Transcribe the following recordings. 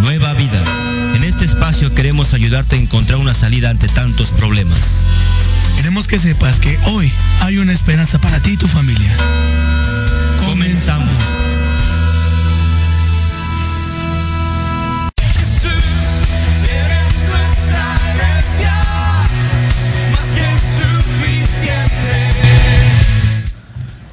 Nueva Vida. En este espacio queremos ayudarte a encontrar una salida ante tantos problemas. Queremos que sepas que hoy hay una esperanza para ti y tu familia. Comenzamos.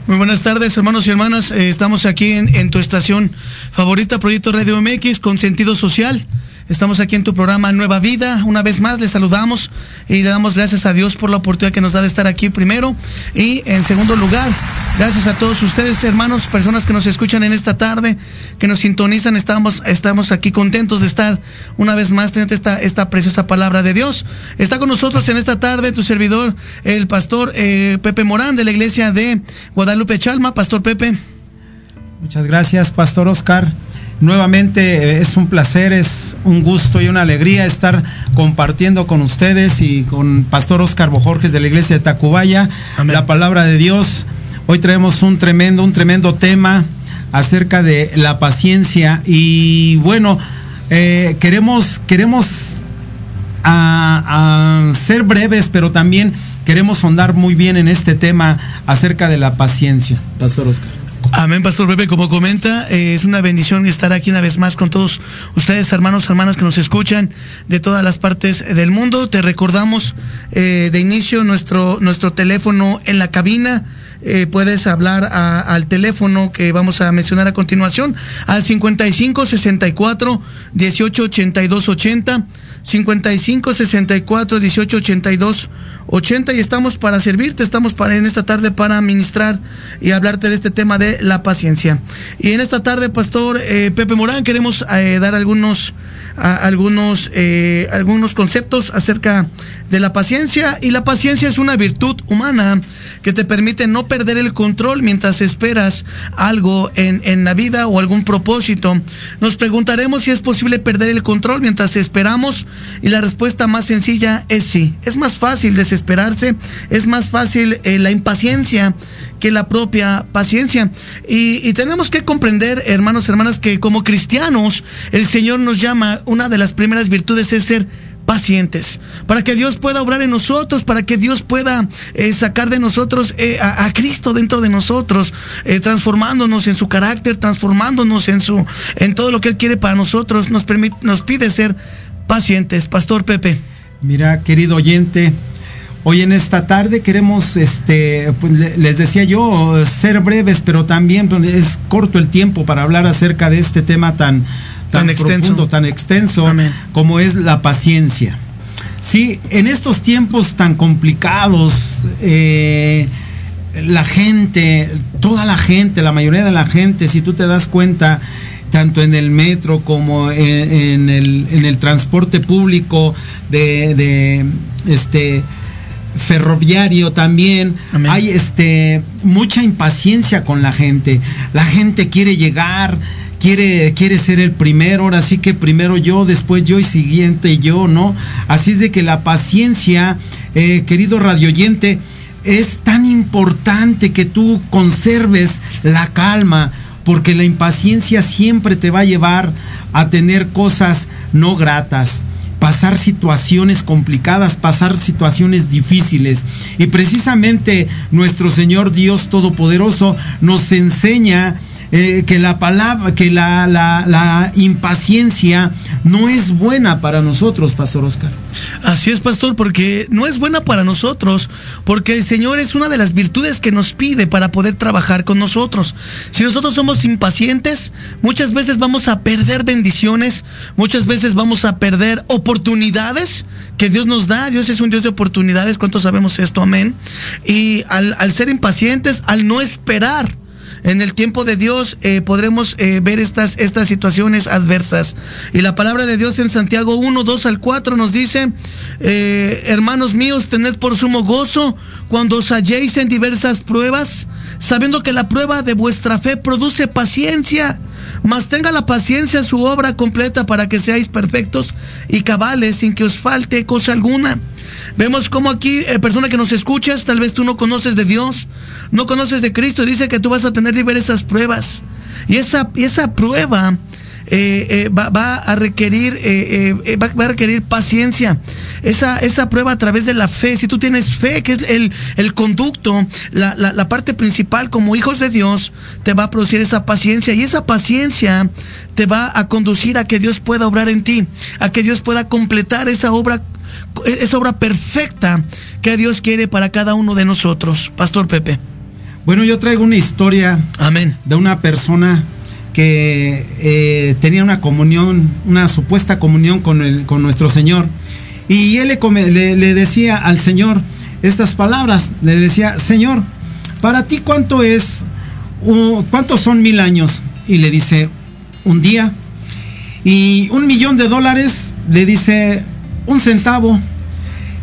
Muy buenas tardes, hermanos y hermanas. Eh, estamos aquí en, en tu estación favorita, Proyecto Radio MX, con sentido social. Estamos aquí en tu programa Nueva Vida. Una vez más les saludamos y le damos gracias a Dios por la oportunidad que nos da de estar aquí primero. Y en segundo lugar, gracias a todos ustedes, hermanos, personas que nos escuchan en esta tarde, que nos sintonizan. Estamos, estamos aquí contentos de estar una vez más teniendo esta, esta preciosa palabra de Dios. Está con nosotros en esta tarde tu servidor, el pastor eh, Pepe Morán de la iglesia de Guadalupe Chalma. Pastor Pepe. Muchas gracias, Pastor Oscar. Nuevamente eh, es un placer, es un gusto y una alegría estar compartiendo con ustedes y con Pastor Oscar Bojorges de la iglesia de Tacubaya Amén. la palabra de Dios. Hoy traemos un tremendo, un tremendo tema acerca de la paciencia y bueno, eh, queremos, queremos a, a ser breves, pero también queremos sondar muy bien en este tema acerca de la paciencia. Pastor Oscar. Amén, Pastor Pepe. Como comenta, eh, es una bendición estar aquí una vez más con todos ustedes, hermanos, hermanas que nos escuchan de todas las partes del mundo. Te recordamos eh, de inicio nuestro, nuestro teléfono en la cabina. Eh, puedes hablar al teléfono que vamos a mencionar a continuación, al 55 64 18 82 80. 55 64 18 82 80 y estamos para servirte, estamos para en esta tarde para ministrar y hablarte de este tema de la paciencia. Y en esta tarde, Pastor eh, Pepe Morán, queremos eh, dar algunos algunos eh, algunos conceptos acerca de la paciencia y la paciencia es una virtud humana que te permite no perder el control mientras esperas algo en, en la vida o algún propósito. Nos preguntaremos si es posible perder el control mientras esperamos y la respuesta más sencilla es sí. Es más fácil desesperarse, es más fácil eh, la impaciencia que la propia paciencia. Y, y tenemos que comprender, hermanos, hermanas, que como cristianos el Señor nos llama, una de las primeras virtudes es ser pacientes, para que Dios pueda obrar en nosotros, para que Dios pueda eh, sacar de nosotros eh, a, Cristo dentro de nosotros, eh, transformándonos en su carácter, transformándonos en su, en todo lo que Él quiere para nosotros, nos permite, nos pide ser pacientes. Pastor Pepe. Mira, querido oyente, hoy en esta tarde queremos, este, pues, le- les decía yo, ser breves, pero también pues, es corto el tiempo para hablar acerca de este tema tan, tan, Tan extenso. tan extenso Amén. como es la paciencia. Sí, en estos tiempos tan complicados, eh, la gente, toda la gente, la mayoría de la gente, si tú te das cuenta, tanto en el metro como en, en el, en el transporte público de, de, este ferroviario también Amén. hay este mucha impaciencia con la gente la gente quiere llegar quiere quiere ser el primero ahora sí que primero yo después yo y siguiente yo no así es de que la paciencia eh, querido radioyente es tan importante que tú conserves la calma porque la impaciencia siempre te va a llevar a tener cosas no gratas pasar situaciones complicadas, pasar situaciones difíciles. Y precisamente nuestro Señor Dios Todopoderoso nos enseña eh, que la palabra, que la, impaciencia no es buena para nosotros, Pastor Oscar. Así es, pastor, porque no es buena para nosotros, porque el Señor es una de las virtudes que nos pide para poder trabajar con nosotros. Si nosotros somos impacientes, muchas veces vamos a perder bendiciones, muchas veces vamos a perder oportunidades que Dios nos da. Dios es un Dios de oportunidades, ¿cuántos sabemos esto? Amén. Y al, al ser impacientes, al no esperar, en el tiempo de Dios eh, podremos eh, ver estas, estas situaciones adversas. Y la palabra de Dios en Santiago 1, 2 al 4 nos dice, eh, hermanos míos, tened por sumo gozo cuando os halléis en diversas pruebas, sabiendo que la prueba de vuestra fe produce paciencia. Mas tenga la paciencia su obra completa para que seáis perfectos y cabales sin que os falte cosa alguna. Vemos como aquí, persona que nos escuchas, tal vez tú no conoces de Dios, no conoces de Cristo, dice que tú vas a tener diversas pruebas. Y esa, y esa prueba eh, eh, va, a requerir, eh, va, a requerir paciencia. Esa, esa prueba a través de la fe, si tú tienes fe, que es el, el conducto, la, la, parte principal como hijos de Dios, te va a producir esa paciencia y esa paciencia te va a conducir a que Dios pueda obrar en ti, a que Dios pueda completar esa obra esa obra perfecta que Dios quiere para cada uno de nosotros. Pastor Pepe. Bueno, yo traigo una historia Amén. de una persona que eh, tenía una comunión, una supuesta comunión con, el, con nuestro Señor. Y él le, le, decía al Señor estas palabras, le decía, Señor, para ti cuánto es, cuántos son mil años? Y le dice, un día. Y un millón de dólares, le dice, un centavo.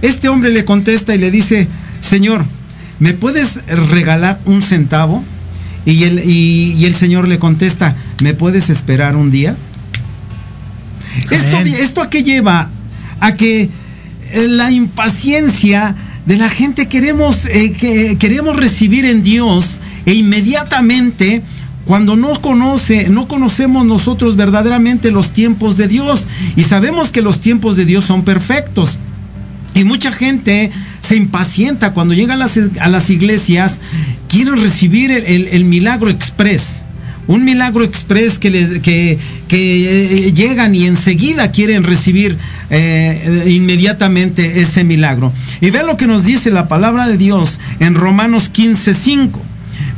Este hombre le contesta y le dice, Señor, ¿me puedes regalar un centavo? Y el, y, el Señor le contesta, ¿me puedes esperar un día? Esto, ¿Esto a qué lleva? A que eh, la impaciencia de la gente queremos, eh, que queremos recibir en Dios e inmediatamente cuando no conoce, no conocemos nosotros verdaderamente los tiempos de Dios y sabemos que los tiempos de Dios son perfectos. Y mucha gente se impacienta cuando llegan a las, a las iglesias, quieren recibir el, milagro express. Un milagro express que, les, que, que eh, llegan y enseguida quieren recibir eh, inmediatamente ese milagro. Y vean lo que nos dice la palabra de Dios en Romanos 15:5.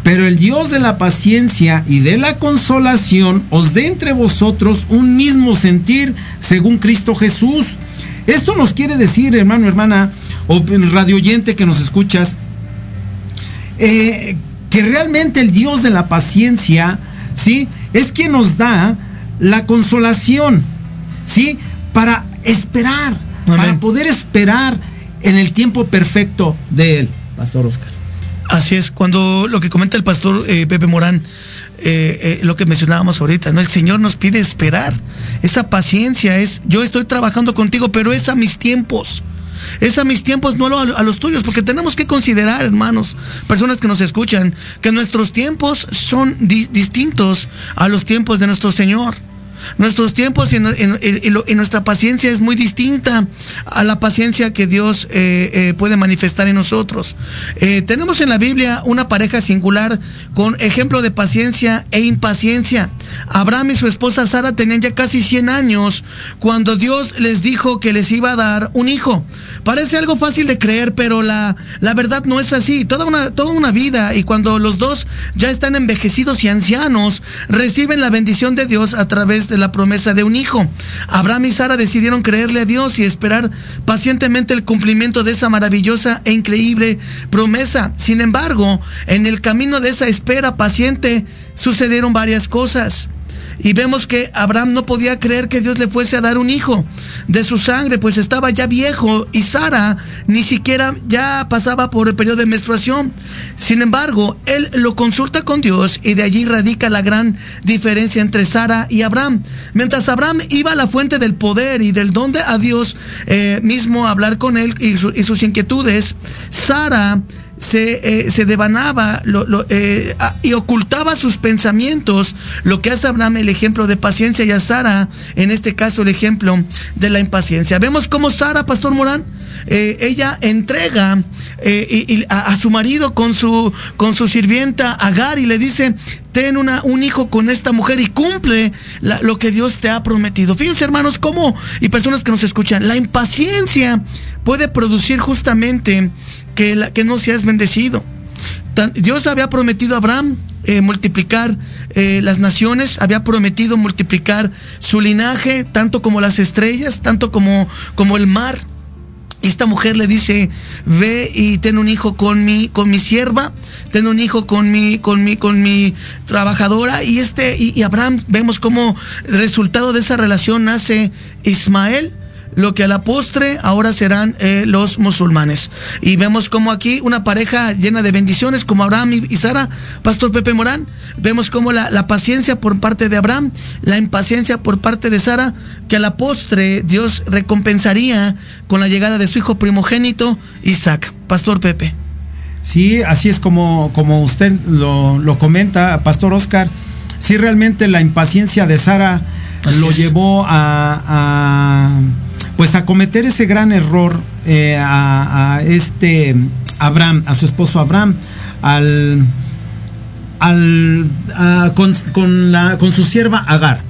Pero el Dios de la paciencia y de la consolación os dé entre vosotros un mismo sentir según Cristo Jesús esto nos quiere decir, hermano, hermana, o radio oyente que nos escuchas, eh, que realmente el Dios de la paciencia, ¿sí? Es quien nos da la consolación, ¿sí? Para esperar, para poder esperar en el tiempo perfecto de Él. Pastor Oscar. Así es, cuando lo que comenta el pastor eh, Pepe Morán, eh, eh, lo que mencionábamos ahorita, ¿no? El Señor nos pide esperar. Esa paciencia es, yo estoy trabajando contigo, pero es a mis tiempos. Es a mis tiempos, no a, los tuyos, porque tenemos que considerar, hermanos, personas que nos escuchan, que nuestros tiempos son distintos a los tiempos de nuestro Señor. Nuestros tiempos y, nuestra paciencia es muy distinta a la paciencia que Dios eh, eh, puede manifestar en nosotros. Eh, tenemos en la Biblia una pareja singular con ejemplo de paciencia e impaciencia. Abraham y su esposa Sara tenían ya casi 100 años cuando Dios les dijo que les iba a dar un hijo. Parece algo fácil de creer, pero la, la verdad no es así. Toda una, toda una vida y cuando los dos ya están envejecidos y ancianos, reciben la bendición de Dios a través de la promesa de un hijo. Abraham y Sara decidieron creerle a Dios y esperar pacientemente el cumplimiento de esa maravillosa e increíble promesa. Sin embargo, en el camino de esa espera paciente sucedieron varias cosas. Y vemos que Abraham no podía creer que Dios le fuese a dar un hijo de su sangre, pues estaba ya viejo y Sara ni siquiera ya pasaba por el periodo de menstruación. Sin embargo, él lo consulta con Dios y de allí radica la gran diferencia entre Sara y Abraham. Mientras Abraham iba a la fuente del poder y del don de a Dios eh, mismo a hablar con él y, y sus inquietudes, Sara se, eh, se devanaba eh, y ocultaba sus pensamientos, lo que hace Abraham el ejemplo de paciencia y a Sara, en este caso el ejemplo de la impaciencia. Vemos cómo Sara, Pastor Morán, eh, ella entrega a, su marido con su, con su sirvienta Agar y le dice, ten una, un hijo con esta mujer y cumple lo que Dios te ha prometido. Fíjense hermanos, cómo, y personas que nos escuchan, la impaciencia puede producir justamente que, la, que no seas bendecido. Dios había prometido a Abraham eh, multiplicar eh, las naciones, había prometido multiplicar su linaje, tanto como las estrellas, tanto como, como el mar. Y esta mujer le dice, ve y ten un hijo con mi, con mi sierva, ten un hijo con mi, con mi, con mi trabajadora. Y este, y, y Abraham, vemos como resultado de esa relación nace Ismael lo que a la postre ahora serán eh, los musulmanes. Y vemos como aquí una pareja llena de bendiciones como Abraham y, Sara, Pastor Pepe Morán. Vemos como la, la, paciencia por parte de Abraham, la impaciencia por parte de Sara, que a la postre Dios recompensaría con la llegada de su hijo primogénito, Isaac. Pastor Pepe. Sí, así es como, como usted lo, lo comenta, Pastor Oscar. Sí, realmente la impaciencia de Sara lo llevó a, pues a cometer ese gran error eh, a, este Abraham, a su esposo Abraham, al, al con, la, con su sierva Agar.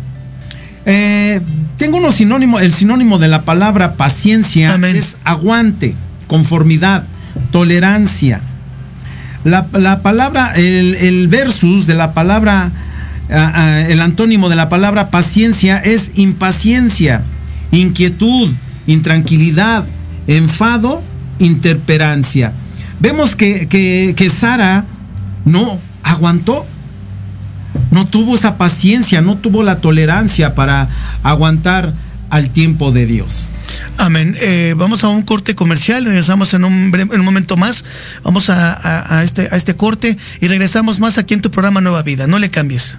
Eh, tengo unos sinónimos, el sinónimo de la palabra paciencia es aguante, conformidad, tolerancia. La, palabra, el, el versus de la palabra el antónimo de la palabra paciencia es impaciencia, inquietud, intranquilidad, enfado, interperancia. Vemos que, que, Sara no aguantó, no tuvo esa paciencia, no tuvo la tolerancia para aguantar al tiempo de Dios. Amén. Eh, vamos a un corte comercial, regresamos en un, en un momento más. Vamos a, este, a este corte y regresamos más aquí en tu programa Nueva Vida. No le cambies.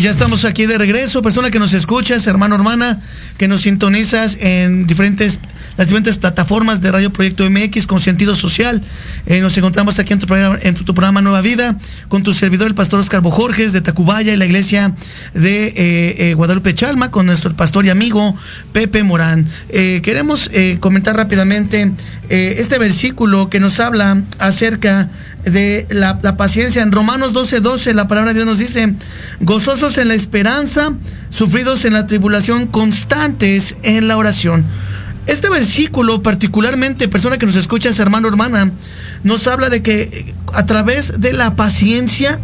ya estamos aquí de regreso, persona que nos escuchas, hermano, hermana, que nos sintonizas en diferentes las diferentes plataformas de Radio Proyecto MX con sentido social. Eh, nos encontramos aquí en tu, programa, en tu, programa Nueva Vida con tu servidor, el pastor Oscar Bojorges de Tacubaya y la iglesia de eh, eh, Guadalupe Chalma con nuestro pastor y amigo Pepe Morán. queremos comentar rápidamente este versículo que nos habla acerca la, la, paciencia. En Romanos 12, 12, la palabra de Dios nos dice, gozosos en la esperanza, sufridos en la tribulación, constantes en la oración. Este versículo, particularmente, persona que nos escuchas, hermano, hermana, nos habla de que a través de la paciencia,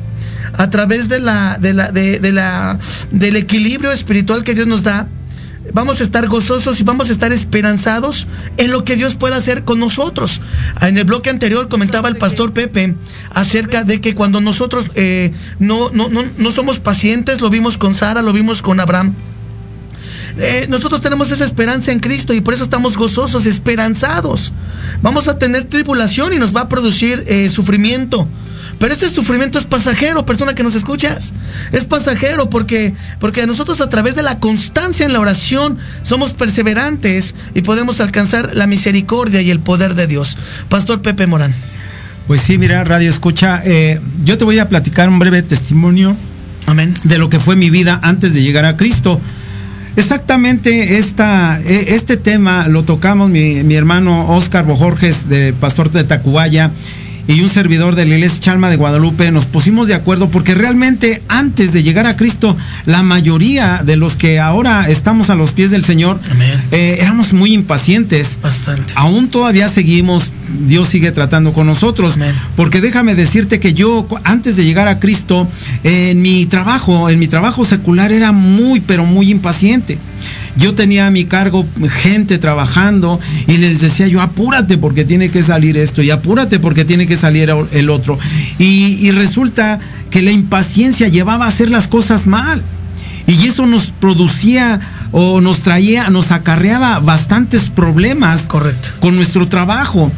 a través de la, de la, de, la, del equilibrio espiritual que Dios nos da, vamos a estar gozosos y vamos a estar esperanzados en lo que Dios pueda hacer con nosotros. En el bloque anterior comentaba el pastor Pepe acerca de que cuando nosotros eh, no, no, no, no somos pacientes, lo vimos con Sara, lo vimos con Abraham eh, nosotros tenemos esa esperanza en Cristo y por eso estamos gozosos, esperanzados. Vamos a tener tribulación y nos va a producir eh, sufrimiento. Pero ese sufrimiento es pasajero, persona que nos escuchas. Es pasajero porque, porque nosotros a través de la constancia en la oración somos perseverantes y podemos alcanzar la misericordia y el poder de Dios. Pastor Pepe Morán. Pues sí, mira, Radio Escucha, eh, yo te voy a platicar un breve testimonio Amén. de lo que fue mi vida antes de llegar a Cristo. Exactamente esta, e- este tema lo tocamos mi, mi hermano Oscar Bojorges, de pastor de Tacubaya, y un servidor de la iglesia Chalma de Guadalupe. Nos pusimos de acuerdo porque realmente antes de llegar a Cristo, la mayoría de los que ahora estamos a los pies del Señor, eh, éramos muy impacientes. Bastante. Aún todavía seguimos, Dios sigue tratando con nosotros. Amén. Porque déjame decirte que yo, antes de llegar a Cristo, en mi trabajo, en mi trabajo secular era muy, pero muy impaciente. Yo tenía a mi cargo gente trabajando y les decía yo, apúrate porque tiene que salir esto y apúrate porque tiene que salir el otro. Y, y resulta que la impaciencia llevaba a hacer las cosas mal. Y eso nos producía o nos traía, nos acarreaba bastantes problemas Correcto. con nuestro trabajo.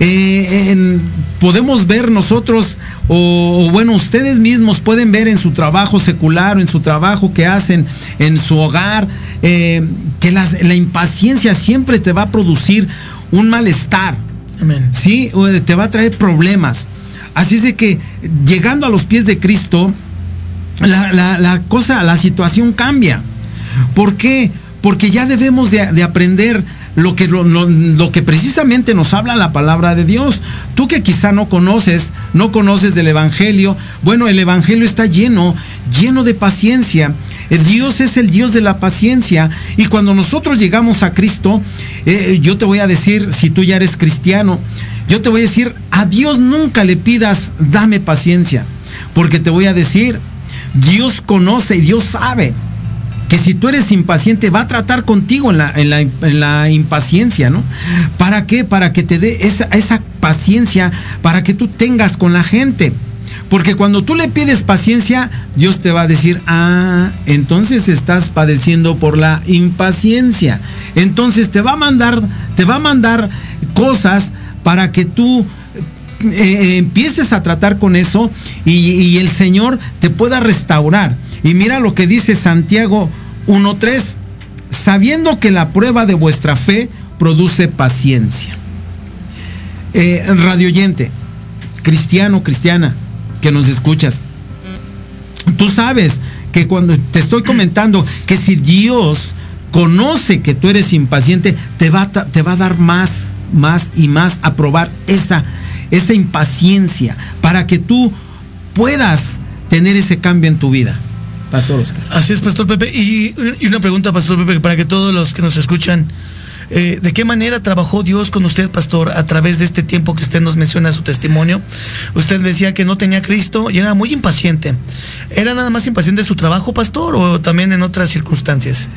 Eh, en- podemos ver nosotros, o, o bueno, ustedes mismos pueden ver en su trabajo secular o en su trabajo que hacen en su hogar, eh, que las- la impaciencia siempre te va a producir un malestar. Amén. ¿sí? O Te va a traer problemas. Así es de que llegando a los pies de Cristo, la, la- la cosa, la situación cambia. ¿Por qué? Porque ya debemos de, de aprender lo que, lo, lo- que precisamente nos habla la palabra de Dios. Tú que quizá no conoces, no conoces del Evangelio, bueno, el Evangelio está lleno, lleno de paciencia. Eh, Dios es el Dios de la paciencia. Y cuando nosotros llegamos a Cristo, eh, yo te voy a decir, si tú ya eres cristiano, yo te voy a decir, a Dios nunca le pidas, dame paciencia. Porque te voy a decir, Dios conoce y Dios sabe que si tú eres impaciente va a tratar contigo en la, en la- en la impaciencia, ¿no? ¿Para qué? Para que te dé esa, esa paciencia, para que tú tengas con la gente. Porque cuando tú le pides paciencia, Dios te va a decir, ah, entonces estás padeciendo por la impaciencia. Entonces te va a mandar, te va a mandar cosas para que tú empieces a tratar con eso y, el Señor te pueda restaurar. Y mira lo que dice Santiago 1.3, sabiendo que la prueba de vuestra fe produce paciencia. Eh, radioyente, cristiano, cristiana, que nos escuchas, tú sabes que cuando te estoy comentando que si Dios conoce que tú eres impaciente, te va, te va a dar más, más y más a probar esa, esa impaciencia para que tú puedas tener ese cambio en tu vida. Pastor Oscar. Así es, Pastor Pepe. Y, y una pregunta, Pastor Pepe, para que todos los que nos escuchan, eh, ¿de qué manera trabajó Dios con usted, Pastor, a través de este tiempo que usted nos menciona su testimonio? Usted decía que no tenía Cristo y era muy impaciente. ¿Era nada más impaciente su trabajo, Pastor, o también en otras circunstancias?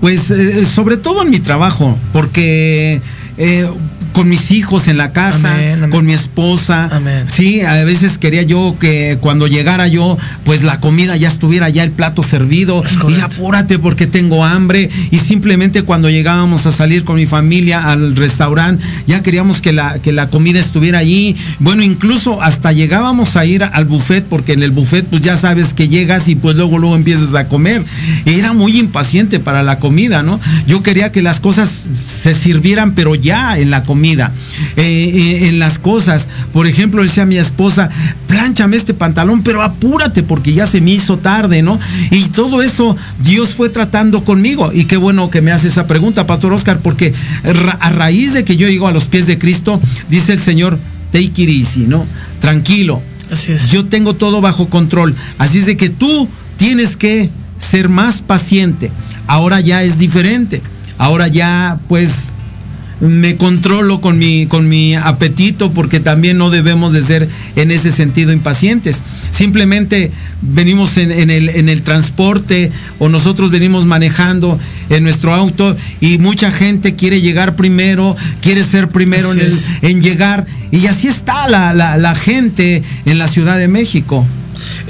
Pues eh, sobre todo en mi trabajo, porque eh, con mis hijos en la casa, Amén, amén. con mi esposa, Amén. sí, a veces quería yo que cuando llegara yo, pues la comida ya estuviera ya el plato servido y apúrate porque tengo hambre y simplemente cuando llegábamos a salir con mi familia al restaurante, ya queríamos que la, que la comida estuviera allí, bueno, incluso hasta llegábamos a ir al buffet porque en el buffet pues ya sabes que llegas y pues luego luego empiezas a comer. Era muy impaciente para la comida, ¿no? Yo quería que las cosas se sirvieran pero ya en la comida, eh, eh, en las cosas. Por ejemplo, decía mi esposa, plánchame este pantalón, pero apúrate porque ya se me hizo tarde, ¿no? Y todo eso Dios fue tratando conmigo. Y qué bueno que me hace esa pregunta, Pastor Oscar, porque ra- a raíz de que yo llego a los pies de Cristo, dice el Señor, take it easy, ¿no? Tranquilo. Así es. Yo tengo todo bajo control. Así es de que tú tienes que ser más paciente. Ahora ya es diferente. Ahora ya, pues, me controlo con mi, con mi apetito porque también no debemos de ser en ese sentido impacientes. Simplemente venimos en, en el, en el transporte o nosotros venimos manejando en nuestro auto y mucha gente quiere llegar primero, quiere ser primero en, el- en llegar y así está la, la- la gente en la Ciudad de México.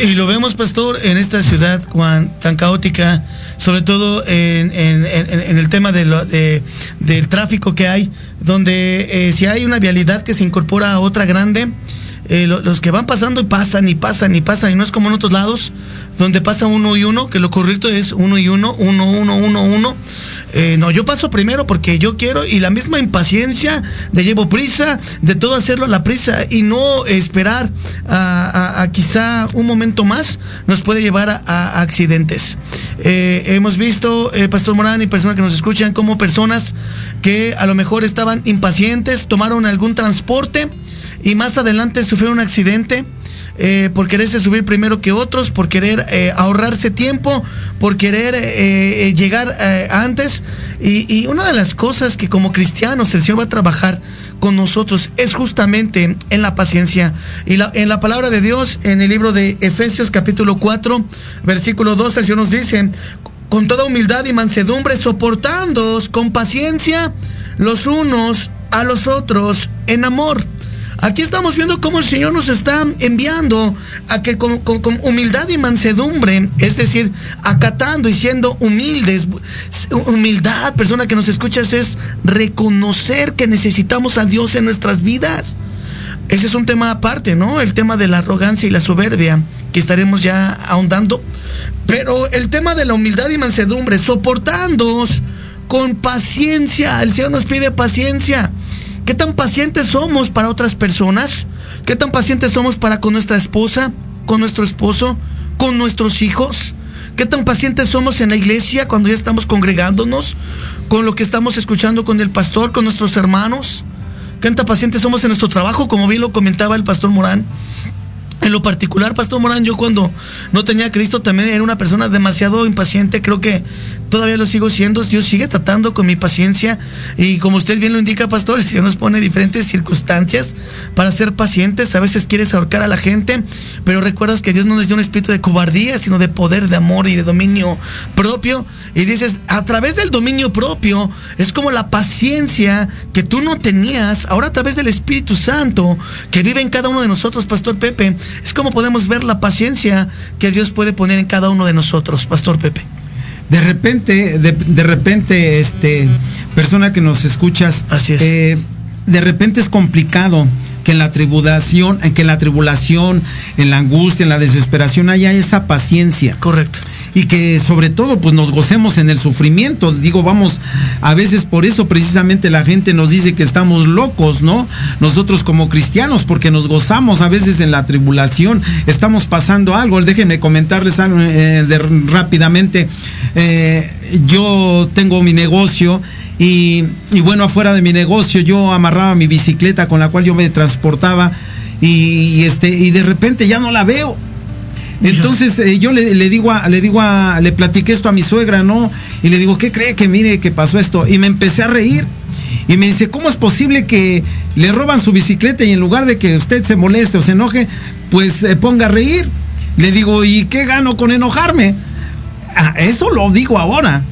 Y lo vemos, pastor, en esta ciudad, Juan, tan caótica, sobre todo en, en- en- el tema de lo- de- del tráfico que hay, donde eh, si hay una vialidad que se incorpora a otra grande, eh, lo- los que van pasando y pasan y pasan y pasan, y no es como en otros lados, donde pasa uno y uno, que lo correcto es uno y uno, uno, uno, uno, uno. eh, no, yo paso primero porque yo quiero y la misma impaciencia de llevo prisa, de todo hacerlo a la prisa y no esperar a, quizá un momento más nos puede llevar a, accidentes. Eh, hemos visto, Pastor Morán y personas que nos escuchan, como personas que a lo mejor estaban impacientes, tomaron algún transporte y más adelante sufrieron un accidente eh, por quererse subir primero que otros, por querer eh, ahorrarse tiempo, por querer eh, llegar antes. Y, una de las cosas que como cristianos el Señor va a trabajar con nosotros es justamente en la paciencia. Y en la palabra de Dios, en el libro de Efesios capítulo 4, versículo 2, el Señor nos dice, con toda humildad y mansedumbre, soportándoos con paciencia los unos a los otros en amor Aquí estamos viendo cómo el Señor nos está enviando a que con, humildad y mansedumbre, es decir, acatando y siendo humildes, humildad, persona que nos escuchas, es reconocer que necesitamos a Dios en nuestras vidas. Ese es un tema aparte, ¿no? El tema de la arrogancia y la soberbia, que estaremos ya ahondando. Pero el tema de la humildad y mansedumbre, soportándoos con paciencia. El Señor nos pide paciencia. ¿Qué tan pacientes somos para otras personas? ¿Qué tan pacientes somos para con nuestra esposa, con nuestro esposo, con nuestros hijos? ¿Qué tan pacientes somos en la iglesia cuando ya estamos congregándonos, con lo que estamos escuchando con el pastor, con nuestros hermanos? ¿Qué tan pacientes somos en nuestro trabajo, como bien lo comentaba el pastor Morán? En lo particular, Pastor Morán, yo cuando no tenía Cristo también era una persona demasiado impaciente. Creo que todavía lo sigo siendo. Dios sigue tratando con mi paciencia. Y como usted bien lo indica, Pastor, el nos pone diferentes circunstancias para ser pacientes. A veces quieres ahorcar a la gente, pero recuerdas que Dios no nos dio un espíritu de cobardía, sino de poder, de amor y de dominio propio. Y dices, a través del dominio propio, es como la paciencia que tú no tenías, ahora a través del Espíritu Santo que vive en cada uno de nosotros, Pastor Pepe es como podemos ver la paciencia que Dios puede poner en cada uno de nosotros, Pastor Pepe. De repente, de, repente, este, persona que nos escuchas, Así es. Eh, de repente es complicado que en la tribulación, en que en la tribulación, en la angustia, en la desesperación haya esa paciencia. Correcto y que sobre todo pues nos gocemos en el sufrimiento. Digo, vamos, a veces por eso precisamente la gente nos dice que estamos locos, ¿no? Nosotros como cristianos, porque nos gozamos a veces en la tribulación, estamos pasando algo. Déjenme comentarles algo eh, rápidamente. Eh, yo tengo mi negocio. Y, bueno, afuera de mi negocio yo amarraba mi bicicleta con la cual yo me transportaba y, este, y de repente ya no la veo entonces eh, yo le, digo a, le digo a, le platiqué esto a mi suegra, ¿no? Y le digo, ¿qué cree que mire que pasó esto? Y me empecé a reír. Y me dice, ¿cómo es posible que le roban su bicicleta y en lugar de que usted se moleste o se enoje, pues se ponga a reír? Le digo, ¿y qué gano con enojarme? Ah, eso lo digo ahora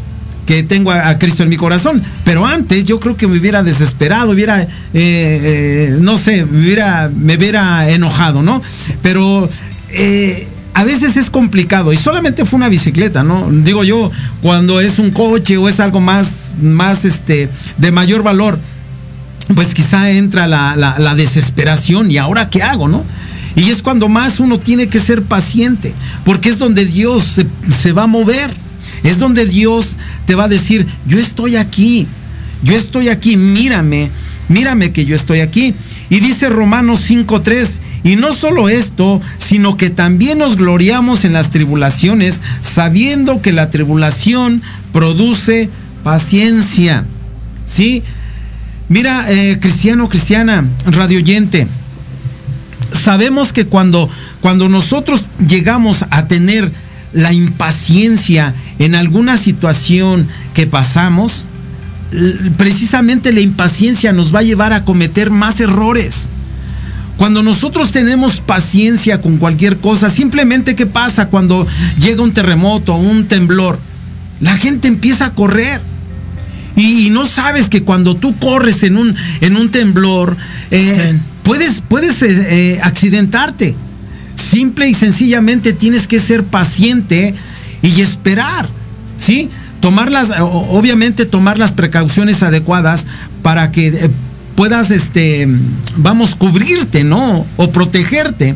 que tengo a, Cristo en mi corazón. Pero antes yo creo que me hubiera desesperado, hubiera, eh, eh, no sé, me hubiera, me hubiera enojado, ¿no? Pero a veces es complicado y solamente fue una bicicleta, ¿no? Digo yo, cuando es un coche o es algo más, más este, de mayor valor, pues quizá entra la, desesperación y ahora qué hago, ¿no? Y es cuando más uno tiene que ser paciente, porque es donde Dios se va a mover, es donde Dios te va a decir, yo estoy aquí, yo estoy aquí, mírame, mírame que yo estoy aquí. Y dice Romanos 5.3, y no solo esto, sino que también nos gloriamos en las tribulaciones, sabiendo que la tribulación produce paciencia. ¿Sí? Mira, eh, cristiano, cristiana, radioyente, sabemos que cuando, cuando nosotros llegamos a tener la impaciencia en alguna situación que pasamos, precisamente la impaciencia nos va a llevar a cometer más errores. Cuando nosotros tenemos paciencia con cualquier cosa, simplemente ¿qué pasa cuando llega un terremoto, un temblor? La gente empieza a correr. Y, no sabes que cuando tú corres en un, en un temblor, eh, puedes, puedes eh, eh, accidentarte. Simple y sencillamente tienes que ser paciente y esperar. ¿Sí? Tomar las, obviamente tomar las precauciones adecuadas para que puedas, este, vamos, cubrirte, ¿no? O protegerte.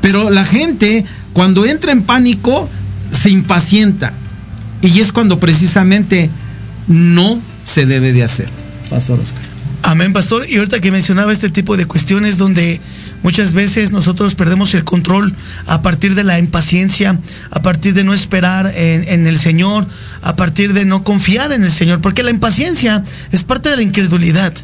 Pero la gente, cuando entra en pánico, se impacienta. Y es cuando precisamente no se debe de hacer. Pastor Oscar. Amén, pastor. Y ahorita que mencionaba este tipo de cuestiones donde muchas veces nosotros perdemos el control a partir de la impaciencia, a partir de no esperar en, el Señor, a partir de no confiar en el Señor, porque la impaciencia es parte de la incredulidad.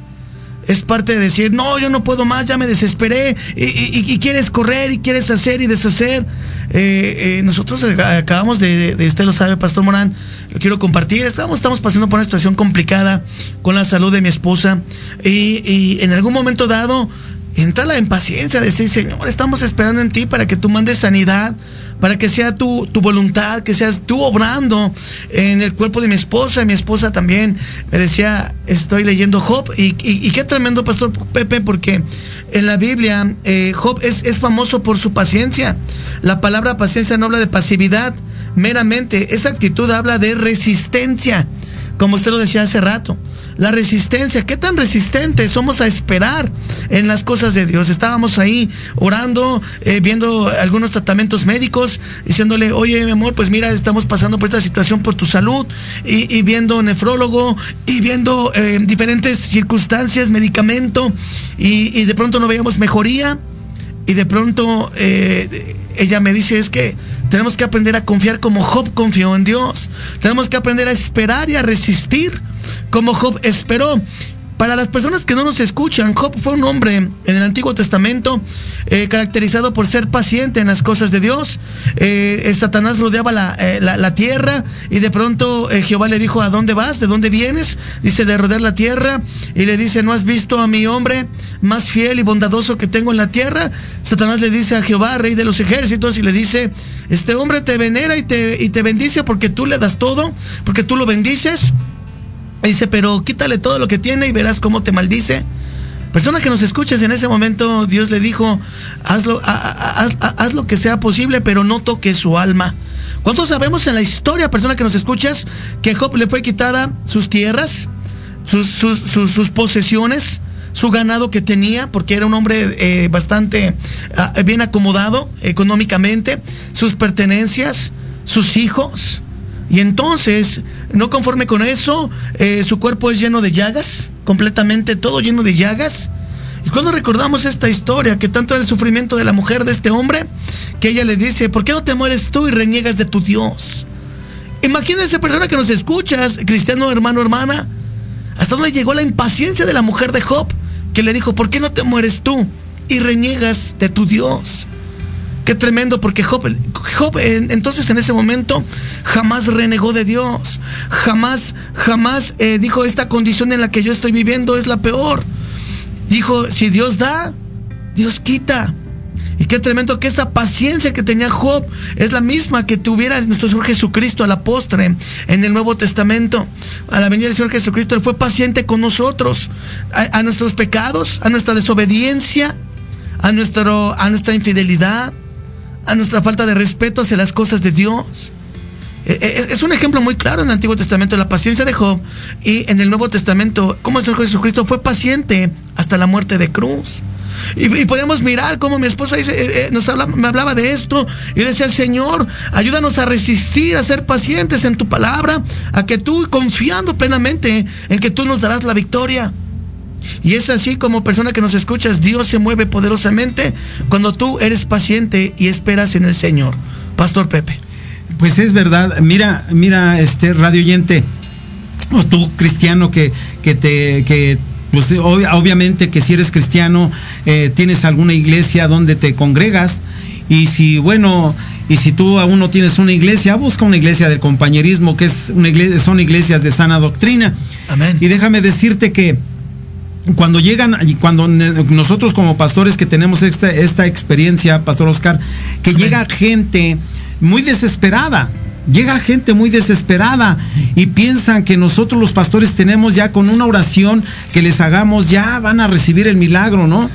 Es parte de decir, no, yo no puedo más, ya me desesperé, y, quieres correr, y quieres hacer y deshacer. Eh, eh, nosotros acabamos de, usted lo sabe, Pastor Morán, lo quiero compartir. Estamos, pasando por una situación complicada con la salud de mi esposa, y en algún momento dado entra la impaciencia de decir, Señor, estamos esperando en ti para que tú mandes sanidad, para que sea tu, tu, voluntad, que seas tú obrando en el cuerpo de mi esposa. Mi esposa también me decía, estoy leyendo Job, y qué tremendo, Pastor Pepe, porque en la Biblia eh, Job es, es famoso por su paciencia. La palabra paciencia no habla de pasividad meramente, esa actitud habla de resistencia, como usted lo decía hace rato la resistencia. ¿Qué tan resistentes somos a esperar en las cosas de Dios? Estábamos ahí orando, eh, viendo algunos tratamientos médicos, diciéndole, oye, mi amor, pues mira, estamos pasando por esta situación por tu salud, y, viendo nefrólogo, y viendo eh, diferentes circunstancias, medicamento, y, y, de pronto no veíamos mejoría, y de pronto eh, ella me dice, es que tenemos que aprender a confiar como Job confió en Dios. Tenemos que aprender a esperar y a resistir como Job esperó. Para las personas que no nos escuchan, Job fue un hombre en el Antiguo Testamento eh, caracterizado por ser paciente en las cosas de Dios. Eh, Satanás rodeaba la, eh, la, la, tierra y de pronto Jehová le dijo, ¿a dónde vas? ¿De dónde vienes? Dice, de rodear la tierra. Y le dice, ¿no has visto a mi hombre más fiel y bondadoso que tengo en la tierra? Satanás le dice a Jehová, rey de los ejércitos, y le dice, este hombre te venera y te, y te bendice porque tú le das todo, porque tú lo bendices. Dice, pero quítale todo lo que tiene y verás cómo te maldice. Persona que nos escuches en ese momento, Dios le dijo, hazlo, haz, haz, lo que sea posible, pero no toques su alma. ¿Cuántos sabemos en la historia, persona que nos escuchas, que Job le fue quitada sus tierras, sus, sus, sus, posesiones, su ganado que tenía, porque era un hombre eh, bastante uh, bien acomodado económicamente, sus pertenencias, sus hijos? Y entonces, no conforme con eso, eh, su cuerpo es lleno de llagas, completamente todo lleno de llagas. Y cuando recordamos esta historia, que tanto era el sufrimiento de la mujer de este hombre, que ella le dice, ¿por qué no te mueres tú y reniegas de tu Dios? Imagínense, persona que nos escuchas, cristiano, hermano, hermana, hasta dónde llegó la impaciencia de la mujer de Job, que le dijo, ¿por qué no te mueres tú y reniegas de tu Dios? Qué tremendo, porque Job, Job en, entonces en ese momento jamás renegó de Dios, jamás, jamás eh, dijo esta condición en la que yo estoy viviendo es la peor. Dijo, si Dios da, Dios quita. Y qué tremendo que esa paciencia que tenía Job es la misma que tuviera nuestro Señor Jesucristo a la postre en el Nuevo Testamento. A la venida del Señor Jesucristo, Él fue paciente con nosotros, a, a nuestros pecados, a nuestra desobediencia, a, nuestro, a nuestra infidelidad, a nuestra falta de respeto hacia las cosas de Dios. Es un ejemplo muy claro en el Antiguo Testamento, la paciencia de Job, y en el Nuevo Testamento, cómo nuestro Jesucristo fue paciente hasta la muerte de cruz. Y, podemos mirar cómo mi esposa dice, eh, nos habla, me hablaba de esto y decía, Señor, ayúdanos a resistir, a ser pacientes en tu palabra, a que tú, confiando plenamente en que tú nos darás la victoria. Y es así como persona que nos escuchas, Dios se mueve poderosamente cuando tú eres paciente y esperas en el Señor. Pastor Pepe. Pues es verdad, mira, mira, este radio oyente, o tú cristiano que, que te, que pues ob obviamente que si eres cristiano, eh, tienes alguna iglesia donde te congregas, y si, bueno, y si tú aún no tienes una iglesia, busca una iglesia del compañerismo, que es una iglesia, son iglesias de sana doctrina. Amén. Y déjame decirte que cuando llegan, cuando nosotros como pastores que tenemos esta, esta experiencia, Pastor Oscar, que Amén. llega gente muy desesperada, llega gente muy desesperada y piensan que nosotros los pastores tenemos ya con una oración que les hagamos, ya van a recibir el milagro, ¿no?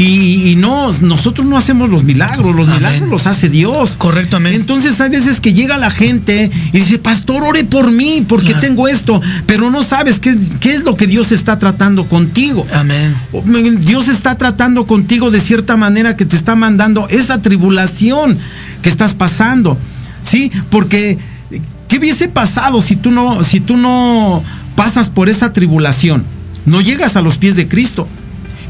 Y, y, no, nosotros no hacemos los milagros, los Amén. milagros los hace Dios. Correctamente. Entonces hay veces que llega la gente y dice, pastor, ore por mí porque claro. tengo esto, pero no sabes qué, qué, es lo que Dios está tratando contigo. Amén. Dios está tratando contigo de cierta manera que te está mandando esa tribulación que estás pasando. ¿Sí? Porque, ¿qué hubiese pasado si tú no, si tú no pasas por esa tribulación, no llegas a los pies de Cristo.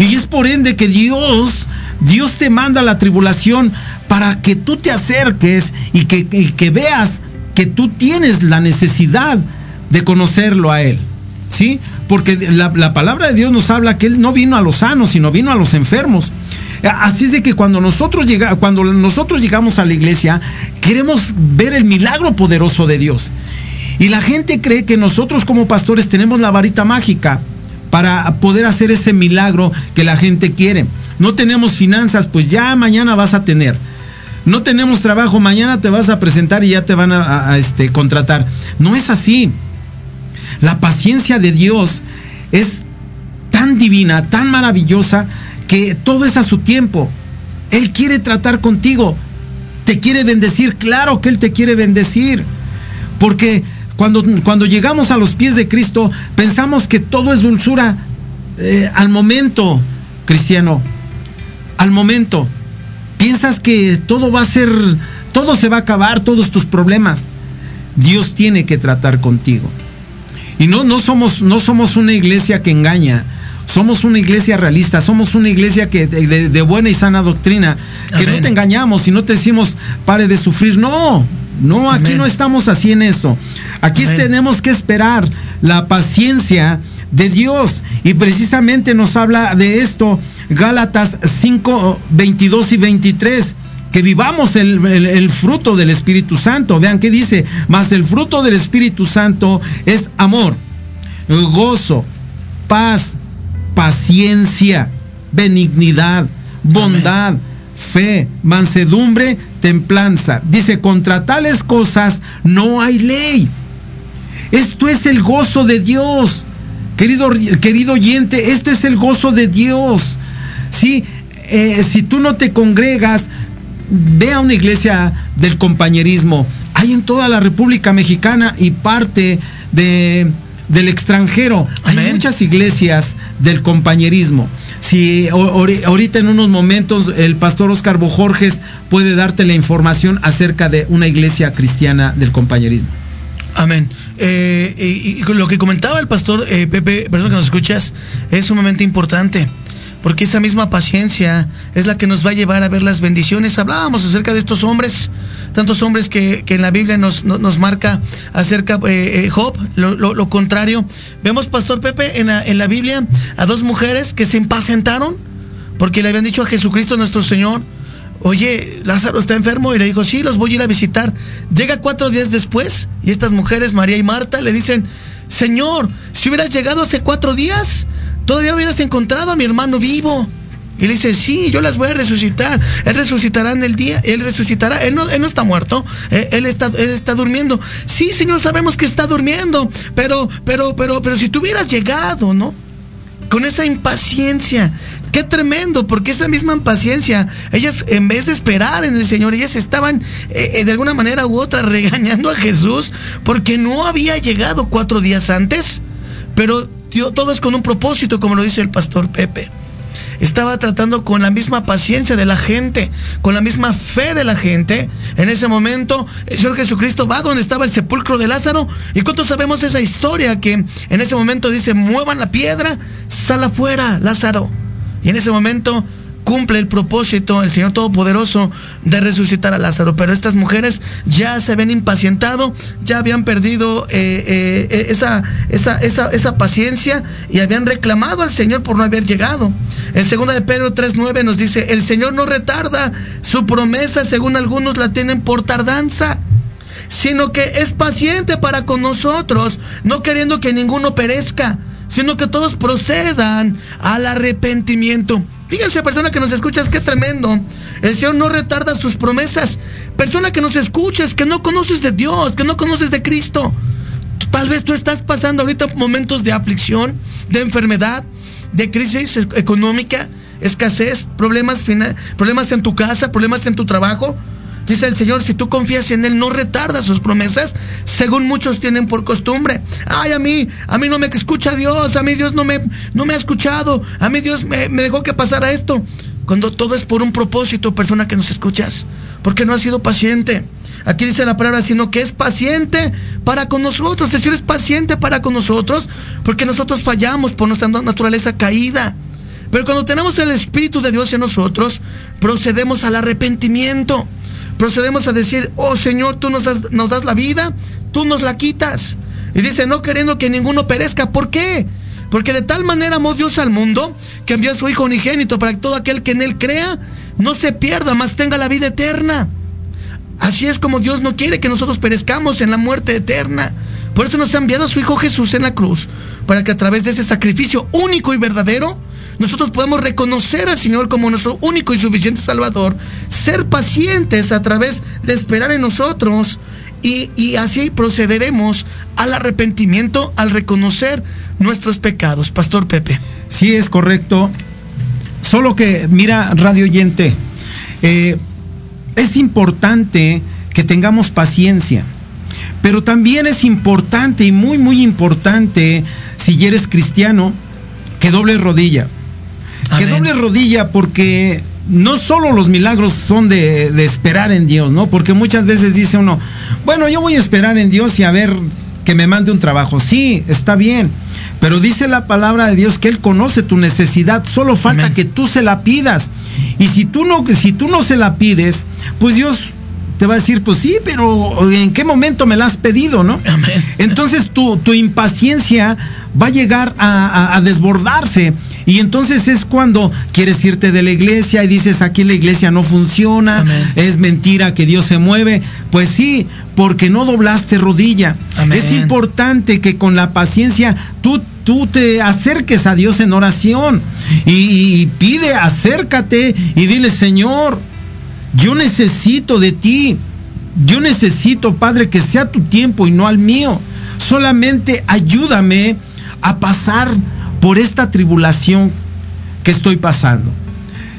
Y es por ende que Dios, Dios te manda la tribulación para que tú te acerques y que, que veas que tú tienes la necesidad de conocerlo a Él. ¿Sí? Porque la, la, palabra de Dios nos habla que Él no vino a los sanos, sino vino a los enfermos. Así es de que cuando nosotros, llega, cuando nosotros llegamos a la iglesia, queremos ver el milagro poderoso de Dios. Y la gente cree que nosotros como pastores tenemos la varita mágica para poder hacer ese milagro que la gente quiere. No tenemos finanzas, pues ya mañana vas a tener. No tenemos trabajo, mañana te vas a presentar y ya te van a, este, contratar. No es así. La paciencia de Dios es tan divina, tan maravillosa, que todo es a su tiempo. Él quiere tratar contigo. Te quiere bendecir. Claro que Él te quiere bendecir. Porque cuando, cuando llegamos a los pies de Cristo, pensamos que todo es dulzura eh, al momento, cristiano. Al momento. Piensas que todo va a ser, todo se va a acabar, todos tus problemas. Dios tiene que tratar contigo. Y no, no, somos, no somos una iglesia que engaña. Somos una iglesia realista, somos una iglesia que de, de buena y sana doctrina, que Amén. no te engañamos y no te decimos pare de sufrir. No, no, aquí Amén. no estamos así en esto. Aquí Amén. tenemos que esperar la paciencia de Dios. Y precisamente nos habla de esto Gálatas 5, 22 y 23 que vivamos el, el, el, fruto del Espíritu Santo. Vean qué dice, mas el fruto del Espíritu Santo es amor, gozo, paz, paciencia, benignidad, bondad, Amén. fe, mansedumbre, templanza. Dice, contra tales cosas no hay ley. Esto es el gozo de Dios. Querido, querido oyente, esto es el gozo de Dios. Sí, eh, si tú no te congregas, ve a una iglesia del compañerismo. Hay en toda la República Mexicana y parte de, del extranjero. Amén. Hay muchas iglesias del compañerismo. Si ahorita en unos momentos el pastor Oscar Bojorges puede darte la información acerca de una iglesia cristiana del compañerismo. Amén. Eh, y, lo que comentaba el pastor eh, Pepe, persona que nos escuchas, es sumamente importante porque esa misma paciencia es la que nos va a llevar a ver las bendiciones. Hablábamos acerca de estos hombres, tantos hombres que, que en la Biblia nos, nos, marca acerca eh, eh, Job, lo, lo, lo, contrario. Vemos, Pastor Pepe, en la, en la Biblia a dos mujeres que se impacientaron porque le habían dicho a Jesucristo nuestro Señor, oye, Lázaro está enfermo y le dijo, sí, los voy a ir a visitar. Llega cuatro días después y estas mujeres, María y Marta, le dicen, Señor, si hubieras llegado hace cuatro días, todavía hubieras encontrado a mi hermano vivo. Y le dice, sí, yo las voy a resucitar. Él resucitará en el día, él resucitará. Él no, él no está muerto, él, él, está, él está durmiendo. Sí, Señor, sabemos que está durmiendo, pero, pero, pero, pero si tú hubieras llegado, ¿no? Con esa impaciencia. Qué tremendo, porque esa misma impaciencia, ellas en vez de esperar en el Señor, ellas estaban eh, de alguna manera u otra regañando a Jesús porque no había llegado cuatro días antes. Pero todo es con un propósito, como lo dice el pastor Pepe. Estaba tratando con la misma paciencia de la gente, con la misma fe de la gente. En ese momento, el Señor Jesucristo va donde estaba el sepulcro de Lázaro. ¿Y cuántos sabemos esa historia? Que en ese momento dice, muevan la piedra, sal afuera, Lázaro. Y en ese momento cumple el propósito, el Señor Todopoderoso, de resucitar a Lázaro. Pero estas mujeres ya se habían impacientado, ya habían perdido eh, eh, esa, esa, esa, esa, paciencia y habían reclamado al Señor por no haber llegado. En 2 de Pedro 3.9 nos dice, el Señor no retarda su promesa, según algunos la tienen por tardanza sino que es paciente para con nosotros, no queriendo que ninguno perezca, sino que todos procedan al arrepentimiento. Fíjense, persona que nos escuchas, qué tremendo. El Señor no retarda sus promesas. Persona que nos escuchas, que no conoces de Dios, que no conoces de Cristo. Tal vez tú estás pasando ahorita momentos de aflicción, de enfermedad, de crisis económica, escasez, problemas, problemas en tu casa, problemas en tu trabajo. Dice el Señor, si tú confías en Él, no retarda sus promesas, según muchos tienen por costumbre. Ay, a mí, a mí no me escucha Dios, a mí Dios no me, no me ha escuchado, a mí Dios me, dejó que pasara esto. Cuando todo es por un propósito, persona que nos escuchas, porque no has sido paciente. Aquí dice la palabra, sino que es paciente para con nosotros. Es decir, es paciente para con nosotros porque nosotros fallamos por nuestra naturaleza caída. Pero cuando tenemos el Espíritu de Dios en nosotros, procedemos al arrepentimiento. Procedemos a decir, oh Señor, tú nos das, la vida, tú nos la quitas. Y dice, no queriendo que ninguno perezca. ¿Por qué? Porque de tal manera amó Dios al mundo que envió a su Hijo unigénito para que todo aquel que en él crea no se pierda, mas tenga la vida eterna. Así es como Dios no quiere que nosotros perezcamos en la muerte eterna. Por eso nos ha enviado a su Hijo Jesús en la cruz, para que a través de ese sacrificio único y verdadero, nosotros podamos reconocer al Señor como nuestro único y suficiente Salvador, ser pacientes a través de esperar en nosotros y, y así procederemos al arrepentimiento al reconocer nuestros pecados. Pastor Pepe. Sí, es correcto. Solo que, mira, radio oyente, eh, es importante que tengamos paciencia. Pero también es importante y muy, muy importante, si eres cristiano, que dobles rodilla. Que dobles rodilla porque no solo los milagros son de, de, esperar en Dios, ¿no? Porque muchas veces dice uno, bueno, yo voy a esperar en Dios y a ver que me mande un trabajo. Sí, está bien. Pero dice la palabra de Dios que Él conoce tu necesidad, solo falta Amén. que tú se la pidas. Y si tú, no, si tú no se la pides, pues Dios te va a decir, pues sí, pero ¿en qué momento me la has pedido, no? Amén. Entonces tu, tu, impaciencia va a llegar a, a, a, desbordarse. Y entonces es cuando quieres irte de la iglesia y dices, aquí la iglesia no funciona, Amén. es mentira que Dios se mueve. Pues sí, porque no doblaste rodilla. Amén. Es importante que con la paciencia tú tú te acerques a Dios en oración y, y, pide, acércate y dile, Señor, yo necesito de ti. Yo necesito, Padre, que sea tu tiempo y no al mío. Solamente ayúdame a pasar por esta tribulación que estoy pasando.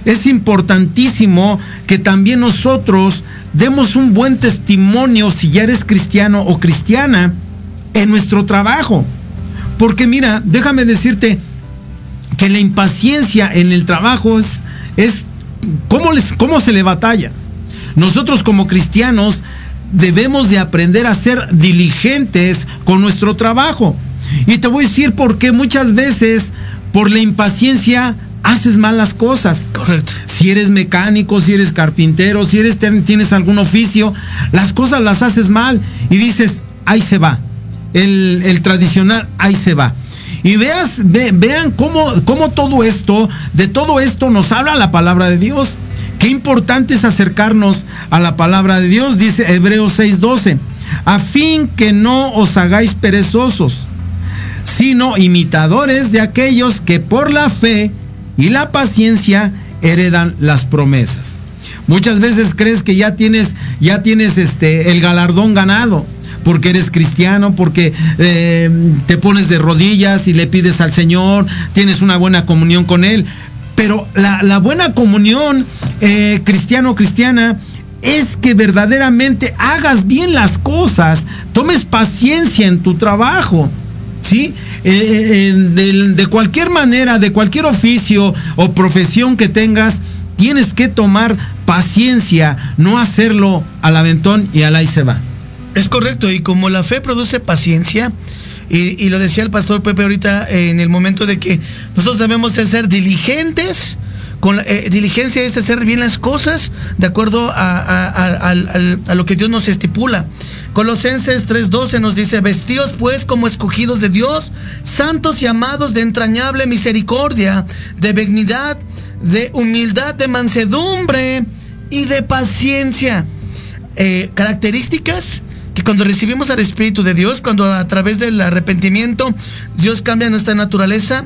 Es importantísimo que también nosotros demos un buen testimonio si ya eres cristiano o cristiana en nuestro trabajo. Porque mira, déjame decirte que la impaciencia en el trabajo es, es ¿cómo, les, cómo se le batalla. Nosotros como cristianos debemos de aprender a ser diligentes con nuestro trabajo. Y te voy a decir por qué muchas veces por la impaciencia haces mal las cosas. Correcto. Si eres mecánico, si eres carpintero, si eres tienes algún oficio, las cosas las haces mal y dices, ahí se va. El, el tradicional, ahí se va. Y veas, ve, vean cómo, cómo todo esto, de todo esto nos habla la palabra de Dios. Qué importante es acercarnos a la palabra de Dios, dice Hebreos 6:12, a fin que no os hagáis perezosos, sino imitadores de aquellos que por la fe y la paciencia heredan las promesas. Muchas veces crees que ya tienes, ya tienes este, el galardón ganado porque eres cristiano, porque eh, te pones de rodillas y le pides al Señor, tienes una buena comunión con Él. Pero la, buena comunión eh, cristiano-cristiana es que verdaderamente hagas bien las cosas, tomes paciencia en tu trabajo. ¿Sí? Eh, de, de cualquier manera, de cualquier oficio o profesión que tengas, tienes que tomar paciencia, no hacerlo al aventón y al ahí se va. Es correcto, y como la fe produce paciencia, y, lo decía el pastor Pepe ahorita en el momento de que nosotros debemos de ser diligentes, con la, eh, diligencia es hacer bien las cosas de acuerdo a lo que Dios nos estipula. Colosenses 3:12 nos dice, vestidos pues como escogidos de Dios, santos y amados de entrañable misericordia, de benignidad, de humildad, de mansedumbre y de paciencia. Eh, características que cuando recibimos al Espíritu de Dios, cuando a través del arrepentimiento Dios cambia nuestra naturaleza,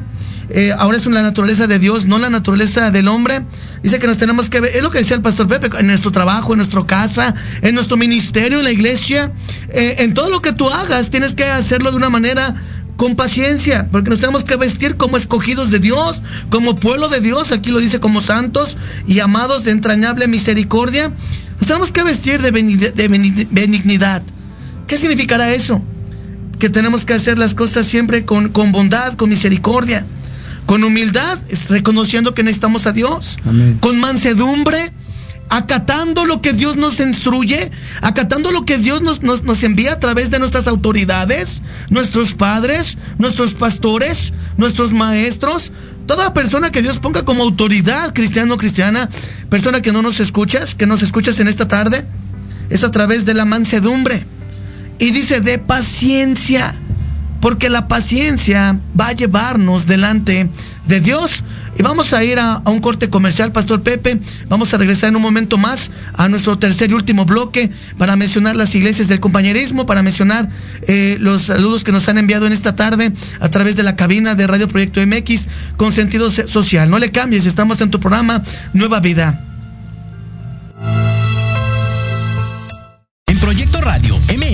eh, ahora es la naturaleza de Dios, no la naturaleza del hombre. Dice que nos tenemos que ver, es lo que decía el pastor Pepe, en nuestro trabajo, en nuestra casa, en nuestro ministerio, en la iglesia, eh, en todo lo que tú hagas, tienes que hacerlo de una manera con paciencia, porque nos tenemos que vestir como escogidos de Dios, como pueblo de Dios, aquí lo dice como santos y amados de entrañable misericordia. Nos tenemos que vestir de benignidad. ¿Qué significará eso? Que tenemos que hacer las cosas siempre con, con bondad, con misericordia, con humildad, reconociendo que necesitamos a Dios, Amén. con mansedumbre, acatando lo que Dios nos instruye, acatando lo que Dios nos, nos, nos, envía a través de nuestras autoridades, nuestros padres, nuestros pastores, nuestros maestros, toda persona que Dios ponga como autoridad, cristiano o cristiana, persona que no nos escuchas, que nos escuchas en esta tarde, es a través de la mansedumbre. Y dice, de paciencia, porque la paciencia va a llevarnos delante de Dios. Y vamos a ir a, un corte comercial, Pastor Pepe. Vamos a regresar en un momento más a nuestro tercer y último bloque para mencionar las iglesias del compañerismo, para mencionar eh, los saludos que nos han enviado en esta tarde a través de la cabina de Radio Proyecto MX con sentido social. No le cambies, estamos en tu programa Nueva Vida. En Proyecto Radio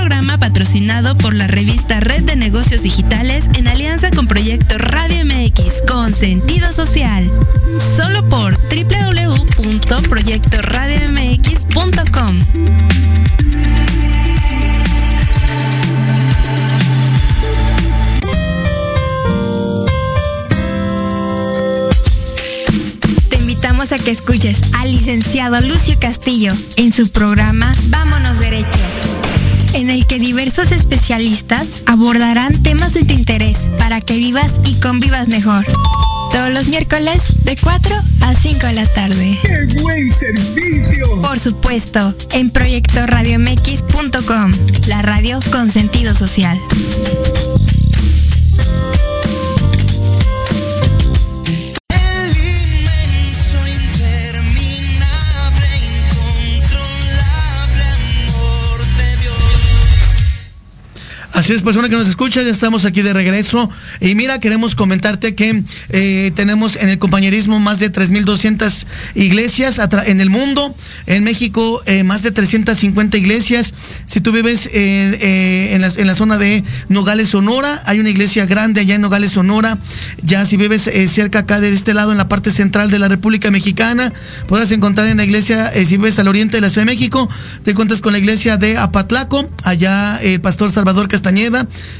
Programa patrocinado por la revista Red de Negocios Digitales en alianza con Proyecto Radio MX con sentido social. Solo por www.proyectoradiomx.com. A que escuches al licenciado Lucio Castillo en su programa Vámonos Derecho, en el que diversos especialistas abordarán temas de tu interés para que vivas y convivas mejor. Todos los miércoles de 4 a 5 de la tarde. ¡Qué buen servicio! Por supuesto, en proyectoradiomx.com, la radio con sentido social. Así es, persona que nos escucha, ya estamos aquí de regreso. Y mira, queremos comentarte que eh, tenemos en el compañerismo más de 3.200 iglesias en el mundo. En México, eh, más de 350 iglesias. Si tú vives en, eh, en, la, en la zona de Nogales, Sonora, hay una iglesia grande allá en Nogales, Sonora. Ya si vives cerca acá de este lado, en la parte central de la República Mexicana, podrás encontrar en la iglesia, si vives al oriente de la Ciudad de México, te encuentras con la iglesia de Apatlaco, allá el pastor Salvador Castañeda.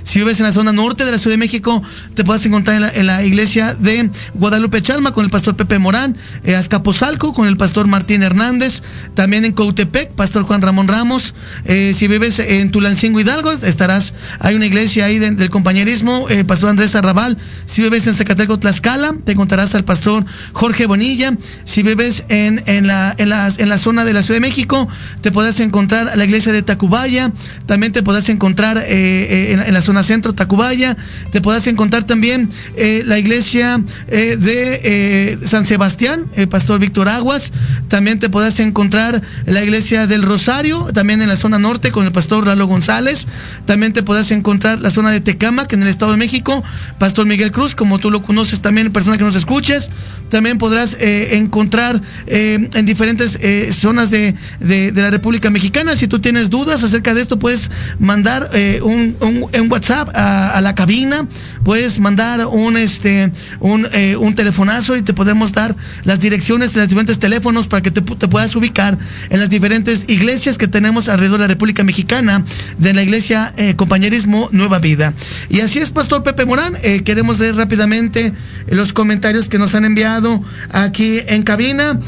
Si vives en la zona norte de la Ciudad de México, te puedes encontrar en la, iglesia de Guadalupe Chalma con el pastor Pepe Morán, eh, Azcapotzalco con el pastor Martín Hernández, también en Coutepec, pastor Juan Ramón Ramos. Eh, si vives en Tulancingo Hidalgo, estarás, hay una iglesia ahí de- del compañerismo, el pastor Andrés Arrabal. Si vives en Zacateco, Tlaxcala, te encontrarás al pastor Jorge Bonilla. Si vives en, en, la, en la zona de la Ciudad de México, te podrás encontrar a la iglesia de Tacubaya, también te podrás encontrar eh, eh, en, en la zona centro, Tacubaya, te podrás encontrar también eh, la iglesia eh, de eh, San Sebastián, el pastor Víctor Aguas, también te podrás encontrar la iglesia del Rosario, también en la zona norte con el pastor Lalo González, también te podrás encontrar la zona de Tecámac en el Estado de México, pastor Miguel Cruz, como tú lo conoces también, persona que nos escuches, también podrás eh, encontrar eh, en diferentes eh, zonas de, de- la República Mexicana. Si tú tienes dudas acerca de esto, puedes mandar eh, un un, WhatsApp a, la cabina, puedes mandar un este un, eh, un telefonazo y te podemos dar las direcciones de los diferentes teléfonos para que te, te puedas ubicar en las diferentes iglesias que tenemos alrededor de la República Mexicana, de la iglesia eh, Compañerismo Nueva Vida. Y así es, Pastor Pepe Morán, eh, queremos leer rápidamente los comentarios que nos han enviado aquí en cabina.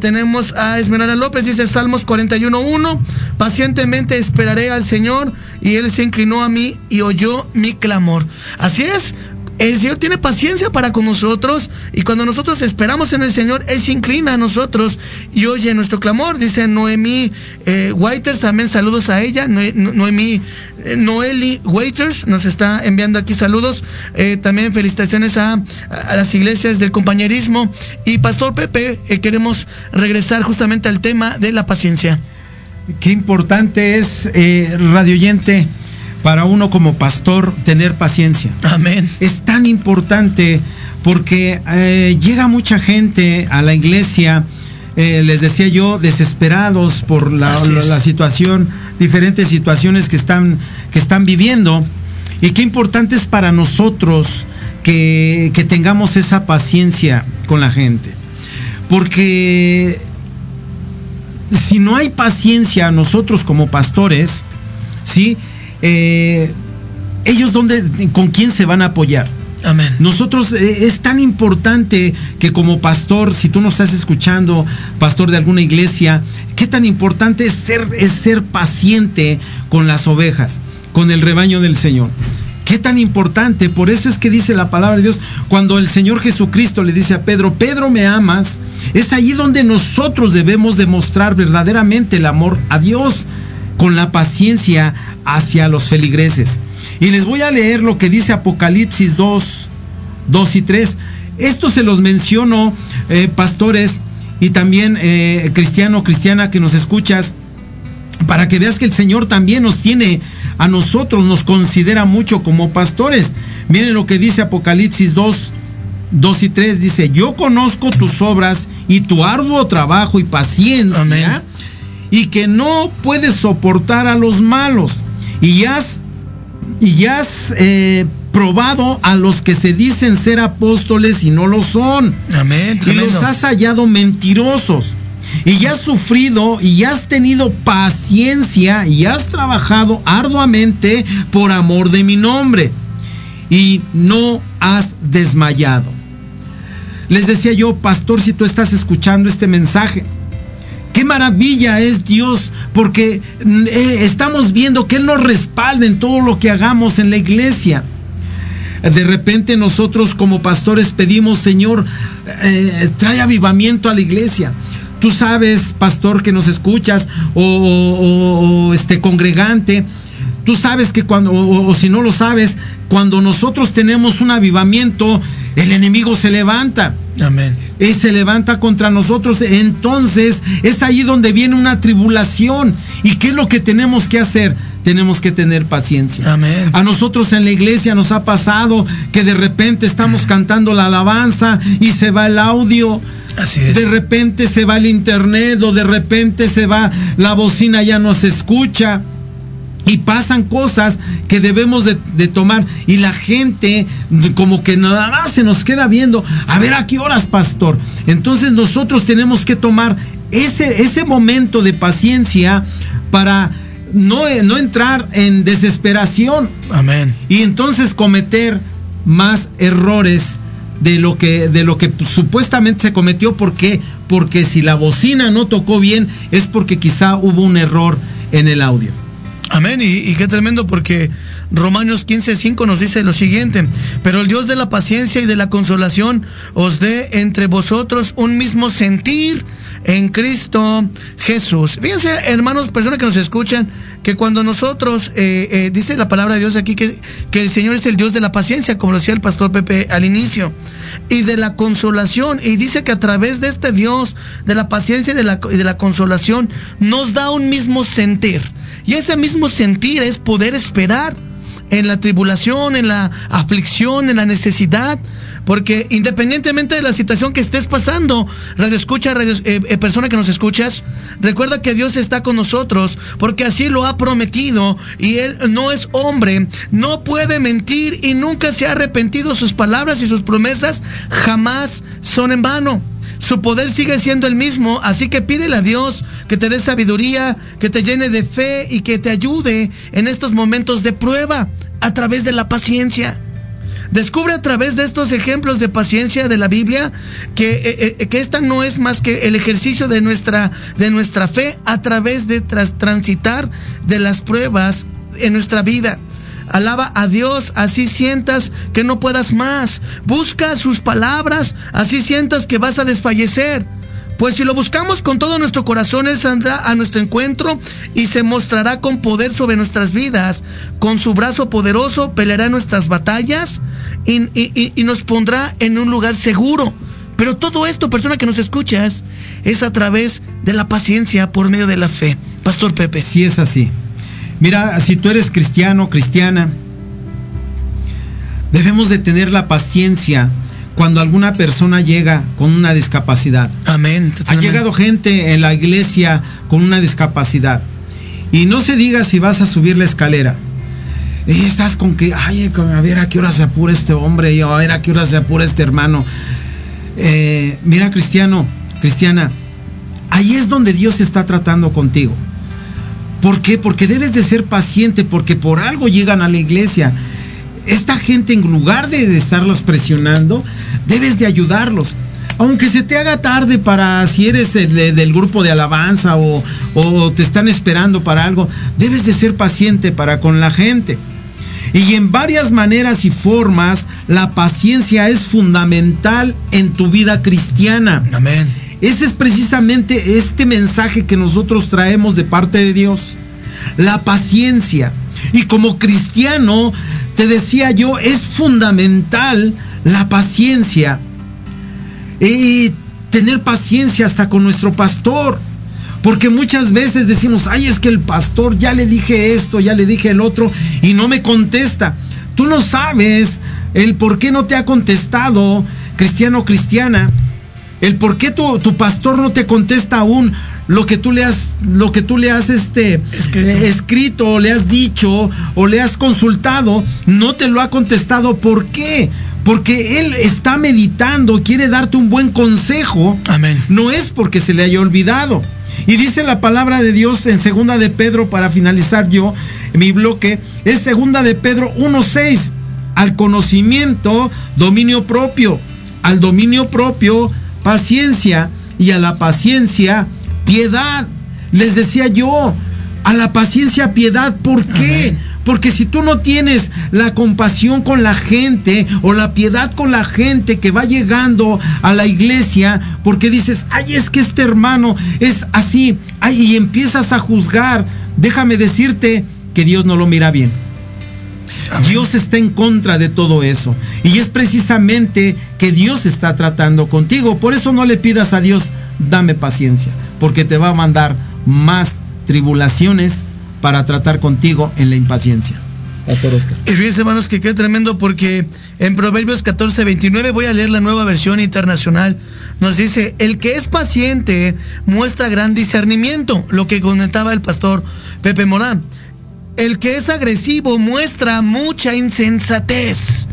Tenemos a Esmeralda López, dice Salmos 41.1, pacientemente esperaré al Señor y Él se inclinó a mí y oyó mi clamor. Así es. El Señor tiene paciencia para con nosotros y cuando nosotros esperamos en el Señor, Él se inclina a nosotros y oye nuestro clamor. Dice Noemí eh, Waiters, también saludos a ella. Noe- No- Noemí eh, Noeli Waiters nos está enviando aquí saludos. Eh, también felicitaciones a, a las iglesias del compañerismo. Y Pastor Pepe, queremos regresar justamente al tema de la paciencia. Qué importante es, radioyente, para uno como pastor tener paciencia. Amén. Es tan importante porque eh, llega mucha gente a la iglesia, eh, les decía yo, desesperados por la, la situación, diferentes situaciones que están, que están viviendo. Y qué importante es para nosotros que, que tengamos esa paciencia con la gente. Porque si no hay paciencia nosotros como pastores, ¿sí? Eh, ellos dónde, con quién se van a apoyar. Amén. Nosotros eh, es tan importante que como pastor, si tú nos estás escuchando, pastor de alguna iglesia, qué tan importante es ser, es ser paciente con las ovejas, con el rebaño del Señor. Qué tan importante, por eso es que dice la palabra de Dios, cuando el Señor Jesucristo le dice a Pedro, Pedro me amas, es ahí donde nosotros debemos demostrar verdaderamente el amor a Dios con la paciencia hacia los feligreses. Y les voy a leer lo que dice Apocalipsis 2, 2 y 3. Esto se los menciono, eh, pastores, y también eh, cristiano, cristiana que nos escuchas, para que veas que el Señor también nos tiene a nosotros, nos considera mucho como pastores. Miren lo que dice Apocalipsis 2, 2 y 3. Dice, yo conozco tus obras y tu arduo trabajo y paciencia. Y que no puedes soportar a los malos. Y has, y has eh, probado a los que se dicen ser apóstoles y no lo son. Amén. Y tremendo. los has hallado mentirosos. Y ya has sufrido y has tenido paciencia y has trabajado arduamente por amor de mi nombre. Y no has desmayado. Les decía yo, pastor, si tú estás escuchando este mensaje, maravilla es Dios, porque eh, estamos viendo que Él nos respalda en todo lo que hagamos en la iglesia. De repente nosotros como pastores pedimos, Señor, eh, trae avivamiento a la iglesia. Tú sabes, pastor, que nos escuchas, o, este congregante, tú sabes que cuando, o si no lo sabes, cuando nosotros tenemos un avivamiento, el enemigo se levanta. Amén. Y se levanta contra nosotros. Entonces es ahí donde viene una tribulación. ¿Y qué es lo que tenemos que hacer? Tenemos que tener paciencia. Amén. A nosotros en la iglesia nos ha pasado que de repente estamos cantando la alabanza y se va el audio. Así es. De repente se va el internet o de repente se va la bocina, ya no se escucha. Y pasan cosas que debemos de, de tomar. Y la gente como que nada más se nos queda viendo. A ver a qué horas, pastor. Entonces nosotros tenemos que tomar ese, ese momento de paciencia para no, no entrar en desesperación. Amén. Y entonces cometer más errores de lo que, de lo que supuestamente se cometió. ¿Por qué? Porque si la bocina no tocó bien es porque quizá hubo un error en el audio. Amén. Y, qué tremendo porque Romanos 15:5 nos dice lo siguiente, pero el Dios de la paciencia y de la consolación os dé entre vosotros un mismo sentir en Cristo Jesús. Fíjense, hermanos, personas que nos escuchan, que cuando nosotros, eh, eh, dice la palabra de Dios aquí, que, que el Señor es el Dios de la paciencia, como lo decía el pastor Pepe al inicio, y de la consolación, y dice que a través de este Dios, de la paciencia de la, y de la consolación, nos da un mismo sentir. Y ese mismo sentir es poder esperar en la tribulación, en la aflicción, en la necesidad, Porque independientemente de la situación que estés pasando, radio escucha, radio, eh, eh, persona que nos escuchas, recuerda que Dios está con nosotros, porque así lo ha prometido y Él no es hombre, no puede mentir y nunca se ha arrepentido. Sus palabras y sus promesas jamás son en vano. Su poder sigue siendo el mismo, así que pídele a Dios que te dé sabiduría, que te llene de fe y que te ayude en estos momentos de prueba a través de la paciencia. Descubre a través de estos ejemplos de paciencia de la Biblia que, eh, eh, que esta no es más que el ejercicio de nuestra, de nuestra fe a través de tras, transitar de las pruebas en nuestra vida. Alaba a Dios, así sientas que no puedas más. Busca sus palabras, así sientas que vas a desfallecer. Pues si lo buscamos con todo nuestro corazón, Él saldrá a nuestro encuentro y se mostrará con poder sobre nuestras vidas. Con su brazo poderoso peleará nuestras batallas y, nos pondrá en un lugar seguro. Pero todo esto, persona que nos escuchas, es a través de la paciencia por medio de la fe. Pastor Pepe. Sí es así. Mira, si tú eres cristiano, cristiana, debemos de tener la paciencia cuando alguna persona llega con una discapacidad. Amén. Ha llegado gente en la iglesia con una discapacidad. Y no se diga si vas a subir la escalera. Y estás con que, ay, a ver a qué hora se apura este hombre, y a ver a qué hora se apura este hermano. Eh, mira, cristiano, cristiana, ahí es donde Dios está tratando contigo. ¿Por qué? Porque debes de ser paciente, porque por algo llegan a la iglesia. Esta gente, en lugar de estarlos presionando, debes de ayudarlos. Aunque se te haga tarde para si eres el, del grupo de alabanza o, o te están esperando para algo, debes de ser paciente para con la gente. Y en varias maneras y formas, la paciencia es fundamental en tu vida cristiana. Amén. Ese es precisamente este mensaje que nosotros traemos de parte de Dios. La paciencia. Y como cristiano, te decía yo, es fundamental la paciencia. Y tener paciencia hasta con nuestro pastor. Porque muchas veces decimos, ay, es que el pastor ya le dije esto, ya le dije el otro, y no me contesta. Tú no sabes el por qué no te ha contestado, cristiano cristiana. El por qué tu, tu, pastor no te contesta aún lo que tú le has, lo que tú le has este, escrito. Eh, escrito, le has dicho o le has consultado, no te lo ha contestado. ¿Por qué? Porque él está meditando, quiere darte un buen consejo. Amén. No es porque se le haya olvidado. Y dice la palabra de Dios en segunda de Pedro para finalizar yo mi bloque, es segunda de Pedro 1:6, al conocimiento dominio propio, al dominio propio paciencia y a la paciencia piedad. Les decía yo, a la paciencia piedad, ¿por qué? Amén. Porque si tú no tienes la compasión con la gente o la piedad con la gente que va llegando a la iglesia, porque dices, ay, es que este hermano es así, ay, y empiezas a juzgar, déjame decirte que Dios no lo mira bien. Amén. Dios está en contra de todo eso. Y es precisamente que Dios está tratando contigo. Por eso no le pidas a Dios, dame paciencia, porque te va a mandar más tribulaciones para tratar contigo en la impaciencia. Pastor Oscar. Y fíjense, hermanos, que qué tremendo porque en Proverbios 14, 29, voy a leer la nueva versión internacional, nos dice, el que es paciente muestra gran discernimiento, lo que comentaba el pastor Pepe Morán. El que es agresivo muestra mucha insensatez.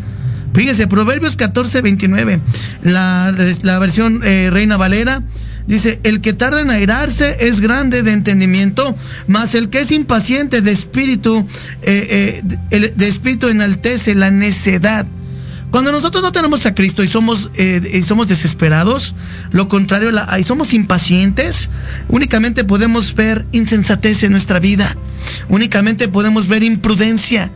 Fíjese, Proverbios 14, 29, la, la versión eh, Reina Valera, Dice, el que tarda en airarse es grande de entendimiento, mas el que es impaciente de espíritu, eh, eh, el, de espíritu enaltece la necedad. Cuando nosotros no tenemos a Cristo y somos, eh, y somos desesperados, lo contrario, la, y somos impacientes, únicamente podemos ver insensatez en nuestra vida, únicamente podemos ver imprudencia,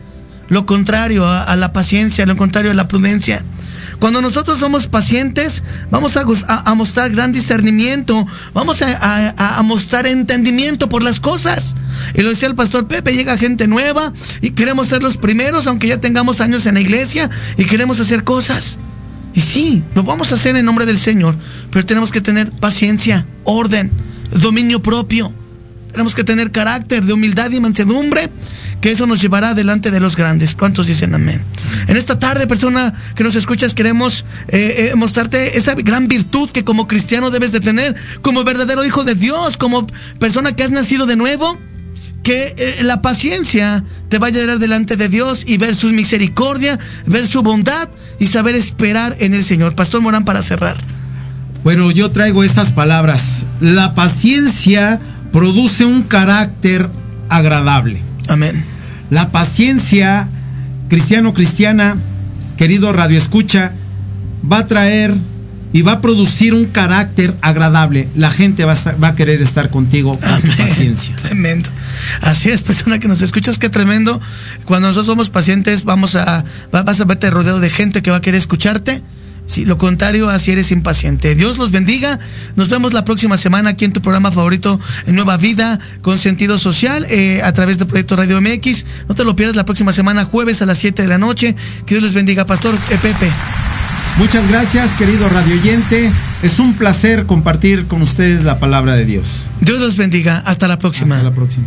lo contrario a, a la paciencia, lo contrario a la prudencia. Cuando nosotros somos pacientes, vamos a, mostrar gran discernimiento, vamos a, a, mostrar entendimiento por las cosas. Y lo decía el pastor Pepe, llega gente nueva y queremos ser los primeros, aunque ya tengamos años en la iglesia, y queremos hacer cosas. Y sí, lo vamos a hacer en nombre del Señor, pero tenemos que tener paciencia, orden, dominio propio. Tenemos que tener carácter de humildad y mansedumbre que eso nos llevará delante de los grandes. ¿Cuántos dicen amén? En esta tarde, persona que nos escuchas, queremos eh, eh, mostrarte esa gran virtud que como cristiano debes de tener, como verdadero hijo de Dios, como persona que has nacido de nuevo que eh, la paciencia te vaya a llevar delante de Dios y ver su misericordia, ver su bondad y saber esperar en el Señor. Pastor Morán, para cerrar. Bueno, yo traigo estas palabras. La paciencia produce un carácter agradable. Amén. La paciencia, cristiano, cristiana, querido radio escucha, va a traer y va a producir un carácter agradable. La gente va a, estar- va a querer estar contigo con tu paciencia. Tremendo. Así es, persona que nos escuchas, qué tremendo. Cuando nosotros somos pacientes, vamos a, va- vas a verte rodeado de gente que va a querer escucharte. Si lo contrario, así eres impaciente. Dios los bendiga. Nos vemos la próxima semana aquí en tu programa favorito, Nueva Vida, con sentido social, eh, a través de Proyecto Radio MX. No te lo pierdas la próxima semana, jueves a las 7 de la noche. Que Dios les bendiga, Pastor Pepe. Muchas gracias, querido radio oyente. Es un placer compartir con ustedes la palabra de Dios. Dios los bendiga. Hasta la próxima. Hasta la próxima.